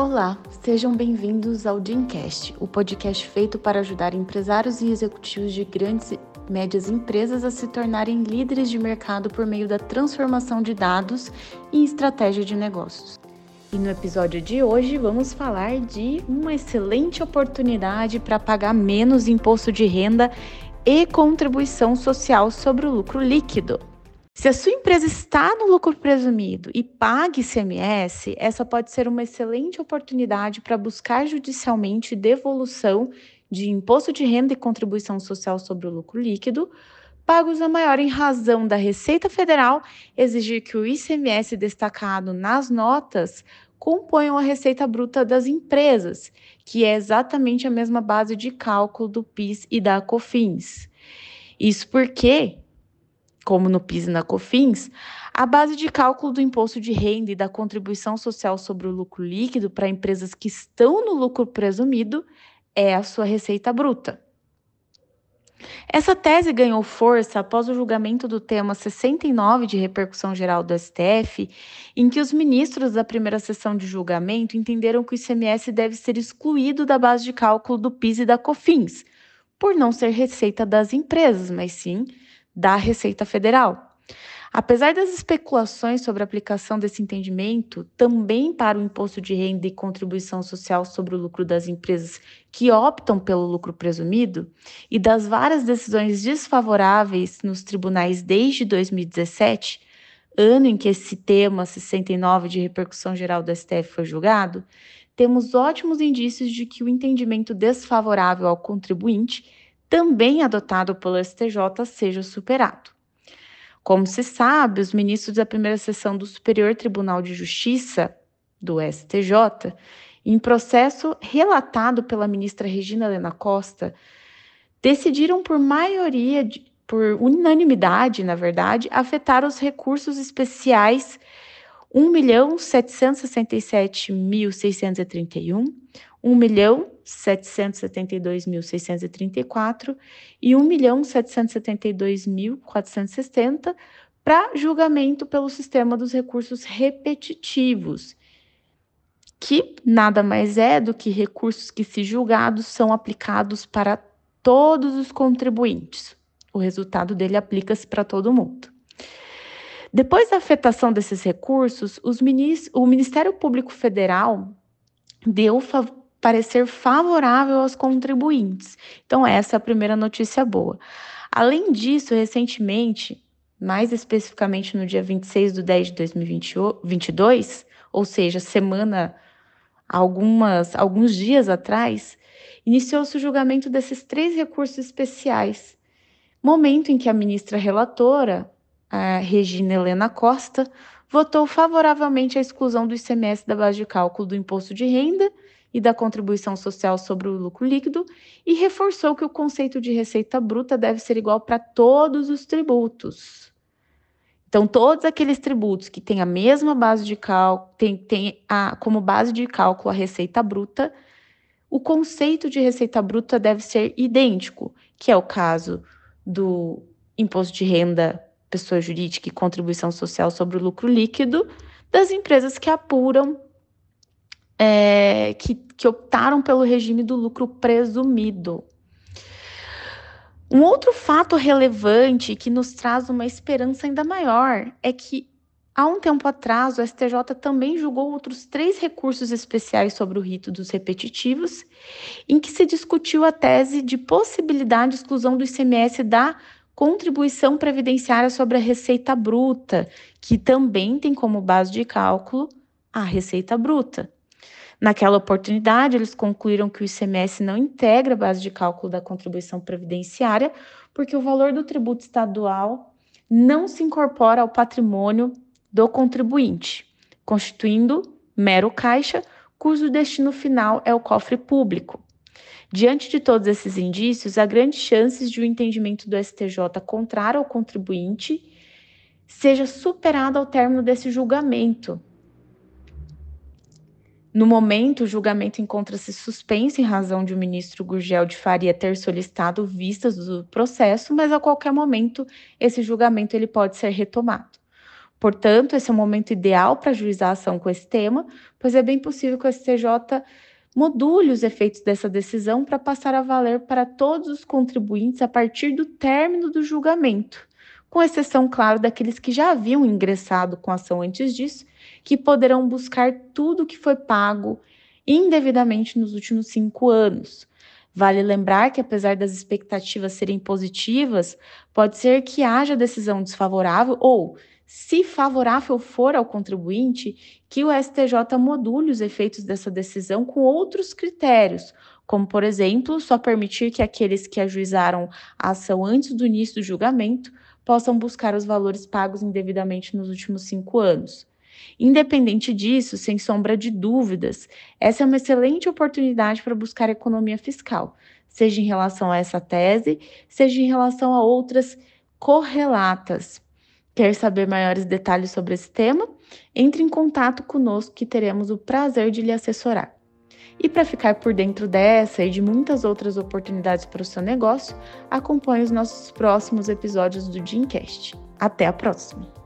Olá, sejam bem-vindos ao Dreamcast, o podcast feito para ajudar empresários e executivos de grandes e médias empresas a se tornarem líderes de mercado por meio da transformação de dados e estratégia de negócios. E no episódio de hoje vamos falar de uma excelente oportunidade para pagar menos imposto de renda e contribuição social sobre o lucro líquido. Se a sua empresa está no lucro presumido e paga ICMS, essa pode ser uma excelente oportunidade para buscar judicialmente devolução de imposto de renda e contribuição social sobre o lucro líquido, pagos a maior em razão da Receita Federal exigir que o ICMS destacado nas notas componham a receita bruta das empresas, que é exatamente a mesma base de cálculo do PIS e da COFINS. Isso porque como no PIS e na COFINS, a base de cálculo do imposto de renda e da contribuição social sobre o lucro líquido para empresas que estão no lucro presumido é a sua receita bruta. Essa tese ganhou força após o julgamento do tema 69 de repercussão geral do STF, em que os ministros da primeira sessão de julgamento entenderam que o ICMS deve ser excluído da base de cálculo do PIS e da COFINS, por não ser receita das empresas, mas sim da Receita Federal. Apesar das especulações sobre a aplicação desse entendimento também para o imposto de renda e contribuição social sobre o lucro das empresas que optam pelo lucro presumido e das várias decisões desfavoráveis nos tribunais desde 2017, ano em que esse tema 69 de repercussão geral do STF foi julgado, temos ótimos indícios de que o entendimento desfavorável ao contribuinte também adotado pelo STJ, seja superado. Como se sabe, os ministros da primeira sessão do Superior Tribunal de Justiça, do STJ, em processo relatado pela ministra Regina Helena Costa, decidiram por maioria, por unanimidade, na verdade, afetar os recursos especiais 1.767.631, 1.772.634 e 1.772.460 para julgamento pelo sistema dos recursos repetitivos, que nada mais é do que recursos que, se julgados, são aplicados para todos os contribuintes. O resultado dele aplica-se para todo mundo. Depois da afetação desses recursos, o Ministério Público Federal deu parecer favorável aos contribuintes. Então, essa é a primeira notícia boa. Além disso, recentemente, mais especificamente no dia 26 de 10 de 2022, ou seja, semana, algumas, alguns dias atrás, iniciou-se o julgamento desses três recursos especiais. Momento em que a ministra relatora, a Regina Helena Costa, votou favoravelmente à exclusão do ICMS da base de cálculo do imposto de renda e da contribuição social sobre o lucro líquido e reforçou que o conceito de receita bruta deve ser igual para todos os tributos. Então, todos aqueles tributos que têm a mesma base de cálculo, tem, tem a, como base de cálculo a receita bruta, o conceito de receita bruta deve ser idêntico, que é o caso do imposto de renda pessoa jurídica e contribuição social sobre o lucro líquido das empresas que apuram é, que, que optaram pelo regime do lucro presumido. Um outro fato relevante que nos traz uma esperança ainda maior é que, há um tempo atrás, o STJ também julgou outros três recursos especiais sobre o rito dos repetitivos, em que se discutiu a tese de possibilidade de exclusão do ICMS da contribuição previdenciária sobre a receita bruta, que também tem como base de cálculo a receita bruta. Naquela oportunidade, eles concluíram que o ICMS não integra a base de cálculo da contribuição previdenciária, porque o valor do tributo estadual não se incorpora ao patrimônio do contribuinte, constituindo mero caixa, cujo destino final é o cofre público. Diante de todos esses indícios, há grandes chances de o um entendimento do STJ contrário ao contribuinte seja superado ao término desse julgamento, no momento, o julgamento encontra-se suspenso em razão de o ministro Gurgel de Faria ter solicitado vistas do processo, mas a qualquer momento esse julgamento ele pode ser retomado. Portanto, esse é o momento ideal para ajuizar a ação com esse tema, pois é bem possível que o STJ module os efeitos dessa decisão para passar a valer para todos os contribuintes a partir do término do julgamento, com exceção, claro, daqueles que já haviam ingressado com ação antes disso, que poderão buscar tudo que foi pago indevidamente nos últimos cinco anos. Vale lembrar que, apesar das expectativas serem positivas, pode ser que haja decisão desfavorável ou, se favorável for ao contribuinte, que o STJ module os efeitos dessa decisão com outros critérios, como, por exemplo, só permitir que aqueles que ajuizaram a ação antes do início do julgamento possam buscar os valores pagos indevidamente nos últimos cinco anos. Independente disso, sem sombra de dúvidas, essa é uma excelente oportunidade para buscar economia fiscal, seja em relação a essa tese, seja em relação a outras correlatas. Quer saber maiores detalhes sobre esse tema? Entre em contato conosco que teremos o prazer de lhe assessorar. E para ficar por dentro dessa e de muitas outras oportunidades para o seu negócio, acompanhe os nossos próximos episódios do Dreamcast. Até a próxima!